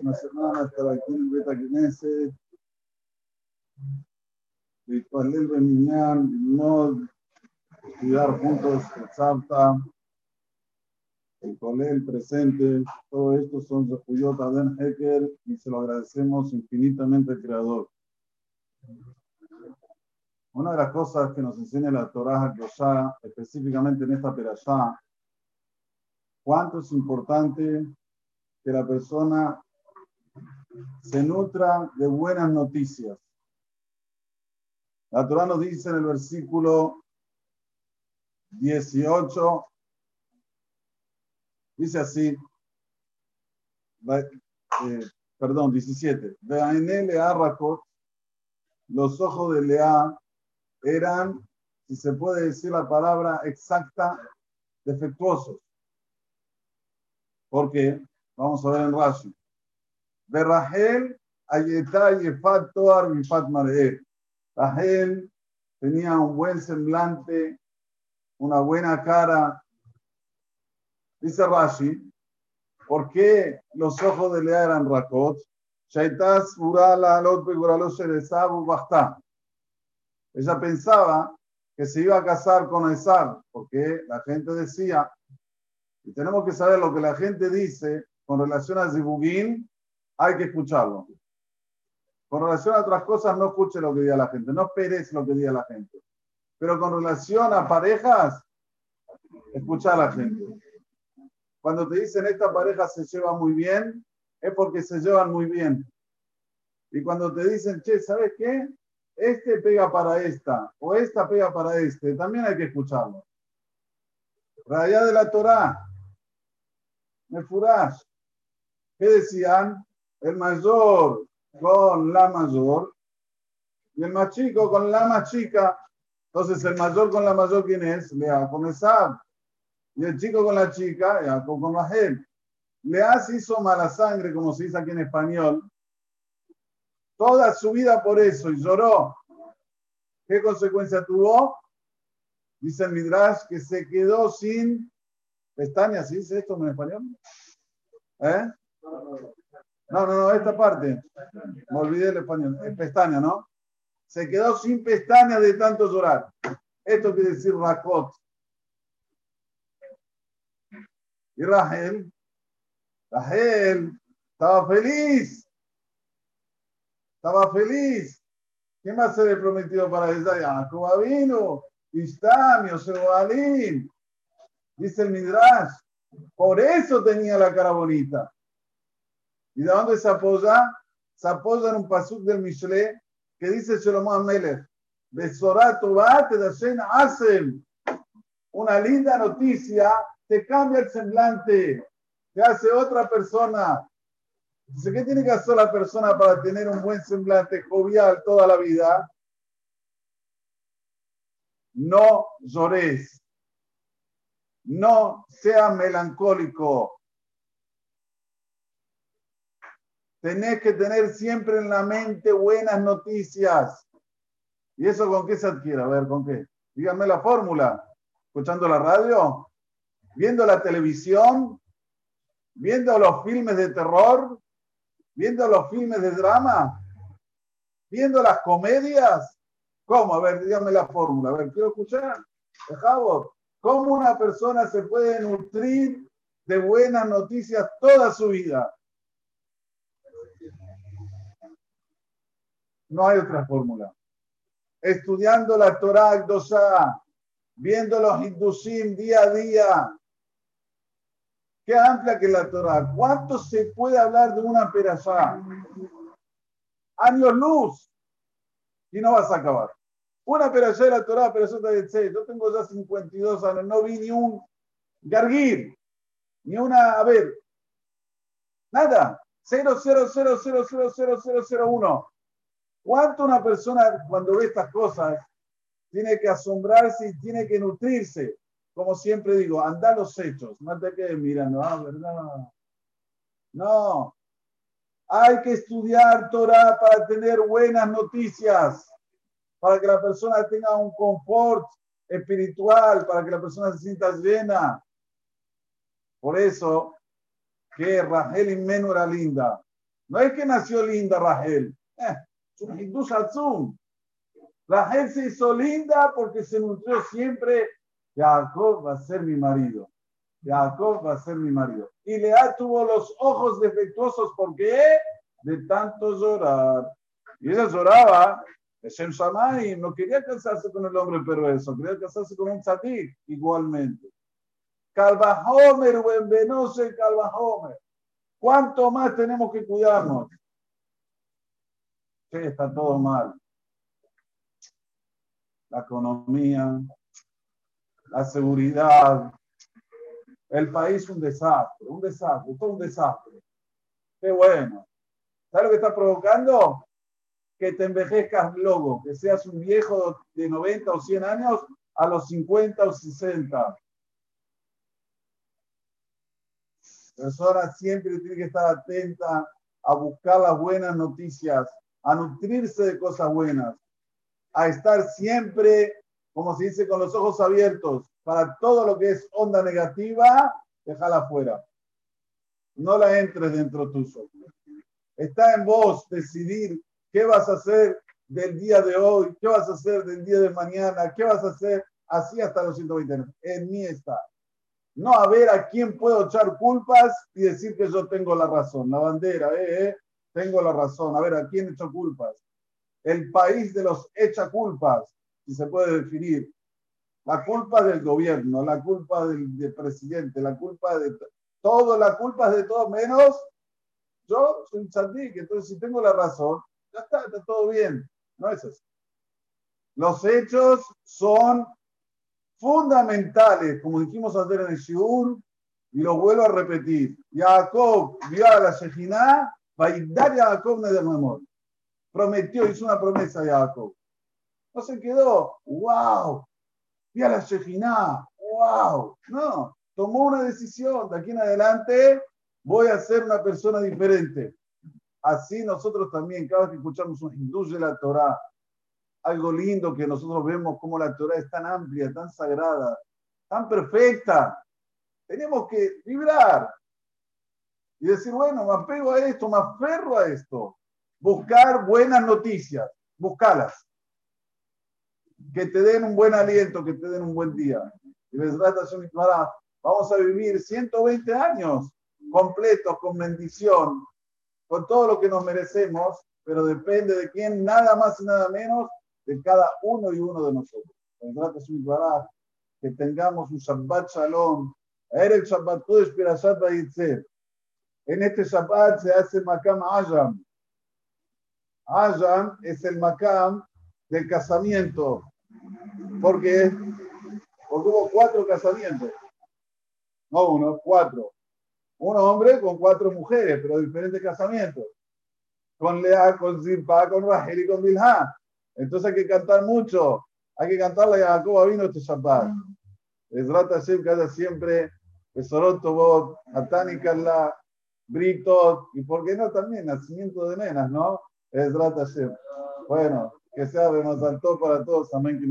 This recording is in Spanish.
una semana estar aquí en Beta Knesset, להתפלל במניין, ללמוד, estudiar juntos el Sabta, el Colel presente, todo esto son Zepuyot Aden Heker y se lo agradecemos infinitamente al Creador. Una de las cosas que nos enseña la Torah ya específicamente en esta perashá, cuánto es importante que la persona se nutra de buenas noticias. La Torah nos dice en el versículo 18, dice así, eh, perdón, 17, los ojos de Lea eran, si se puede decir la palabra exacta, defectuosos. Porque, vamos a ver en Rashi, de Rahel, Ayetá, Yefat, Toar, Mifat, Mareel. Rahel tenía un buen semblante, una buena cara. Dice Rashi, ¿por qué los ojos de Lea eran Rakot? Shaitas, Urala, Lot, Esabu, Bastá. Ella pensaba que se iba a casar con Esab, porque la gente decía, y tenemos que saber lo que la gente dice con relación a Zibugin, hay que escucharlo. Con relación a otras cosas, no escuche lo que diga la gente, no esperes lo que diga la gente. Pero con relación a parejas, escucha a la gente. Cuando te dicen esta pareja se lleva muy bien, es porque se llevan muy bien. Y cuando te dicen, che, ¿sabes qué? Este pega para esta, o esta pega para este, también hay que escucharlo. Raya de la Torah, Mefurash. ¿Qué decían? El mayor con la mayor y el más chico con la más chica. Entonces, el mayor con la mayor, ¿quién es? Lea con Esab. Y el chico con la chica, Jacob con Rahel. Lea se hizo mala sangre, como se dice aquí en español, toda su vida por eso y lloró. ¿Qué consecuencia tuvo? Dice el Midrash que se quedó sin pestañas. ¿Sí dice esto en español? ¿Eh? No, no, no, esta parte. Me olvidé el español. Es pestaña, ¿no? Se quedó sin pestaña de tanto llorar. Esto quiere decir Rakot. Y Rahel, Rahel estaba feliz. Estaba feliz. ¿Qué más se le prometió para ella? Jacob vino, Istamio, Sebalín. Dice el Midrash. Por eso tenía la cara bonita. ¿Y de dónde se apoya? Se apoya en un pasuk del Mishle que dice Shlomo Amelech, una linda noticia, te cambia el semblante, te hace otra persona. Dice, ¿qué tiene que hacer la persona para tener un buen semblante jovial toda la vida? No llores. No sea melancólico. Tenés que tener siempre en la mente buenas noticias. ¿Y eso con qué se adquiere? A ver, ¿con qué? Díganme la fórmula. ¿Escuchando la radio? ¿Viendo la televisión? ¿Viendo los filmes de terror? ¿Viendo los filmes de drama? ¿Viendo las comedias? ¿Cómo? A ver, díganme la fórmula. Quiero escuchar. ¿Cómo una persona se puede nutrir de buenas noticias toda su vida? No hay otra fórmula. Estudiando la Torah Akdosha, viendo los Hindusim día a día. Qué amplia que la Torah. ¿Cuánto se puede hablar de una perashá? Años luz. Y no vas a acabar. Una perashá de la Torah, eso te dice, yo tengo ya 52 años, no vi ni un garguir, ni una, a ver, nada. 000000001. ¿Cuánto una persona cuando ve estas cosas tiene que asombrarse y tiene que nutrirse? Como siempre digo, anda los hechos, no te quedes mirando, ah, ¿verdad? No, hay que estudiar Torah para tener buenas noticias, para que la persona tenga un confort espiritual, para que la persona se sienta llena. Por eso que Rahel Inmenu era linda. No es que nació linda Rahel. Eh, Rahel se hizo linda porque se nutrió siempre. Jacob va a ser mi marido. Jacob va a ser mi marido. Y Lea tuvo los ojos defectuosos. ¿Por qué? De tanto llorar. Y ella lloraba. Shem Shamay no quería casarse con el hombre perverso, quería casarse con un tzadik igualmente. Calvajomer, buen venose, Calvajomer. ¿Cuánto más tenemos que cuidarnos? Está todo mal. La economía, la seguridad, el país un desastre, un desastre, todo un desastre. Qué bueno. ¿Sabes lo que está provocando? Que te envejezcas loco, que seas un viejo de 90 o 100 años a los 50 o 60. La persona siempre tiene que estar atenta a buscar las buenas noticias, a nutrirse de cosas buenas, a estar siempre, como se dice, con los ojos abiertos para todo lo que es onda negativa, déjala afuera. No la entres dentro tuyo. Está en vos decidir qué vas a hacer del día de hoy, qué vas a hacer del día de mañana, qué vas a hacer así hasta los 120 años. En mí está. No a ver a quién puedo echar culpas y decir que yo tengo la razón. La bandera, eh, eh, tengo la razón. A ver, ¿a quién echo culpas? El país de los echa culpas, si se puede definir. La culpa del gobierno, la culpa del, presidente, la culpa de todo, la culpa es de todo menos yo soy un que entonces si tengo la razón, ya está, está todo bien. No es así. Los hechos son fundamentales, como dijimos ayer en el Shiur, y lo vuelvo a repetir. Jacob vio a la Shejina, va a dar a Jacob de amor. Prometió, hizo una promesa a Jacob. No se quedó, wow, vi a la Shejina, wow. No, tomó una decisión. De aquí en adelante voy a ser una persona diferente. Así nosotros también, cada vez que escuchamos un hindú de la Torah, algo lindo que nosotros vemos como la Torah es tan amplia, tan sagrada, tan perfecta. Tenemos que vibrar y decir, bueno, me apego a esto, me aferro a esto. Buscar buenas noticias, buscarlas. Que te den un buen aliento, que te den un buen día. Y vamos a vivir 120 años completos, con bendición, con todo lo que nos merecemos, pero depende de quién, nada más y nada menos de cada uno y uno de nosotros. Que tengamos un Shabbat Shalom. el Shabbat Kodesh Pirashat En este Shabbat se hace Makam Ajam. Ajam es el Makam del casamiento. ¿Por qué? Porque hubo cuatro casamientos. No uno, cuatro. Un hombre con cuatro mujeres, pero diferentes casamientos. Con Lea, con Zilpa, con Rahel y con Bilha. Entonces hay que cantar mucho. Hay que cantarle a Jacob vino este Shabbat. Ezrat Hashem que haya siempre Besorot Tobot, Atani la Britot, y por qué no también nacimiento de nenas, ¿no? Ezrat Hashem. Bueno, que sea alto para todos. Amén. Que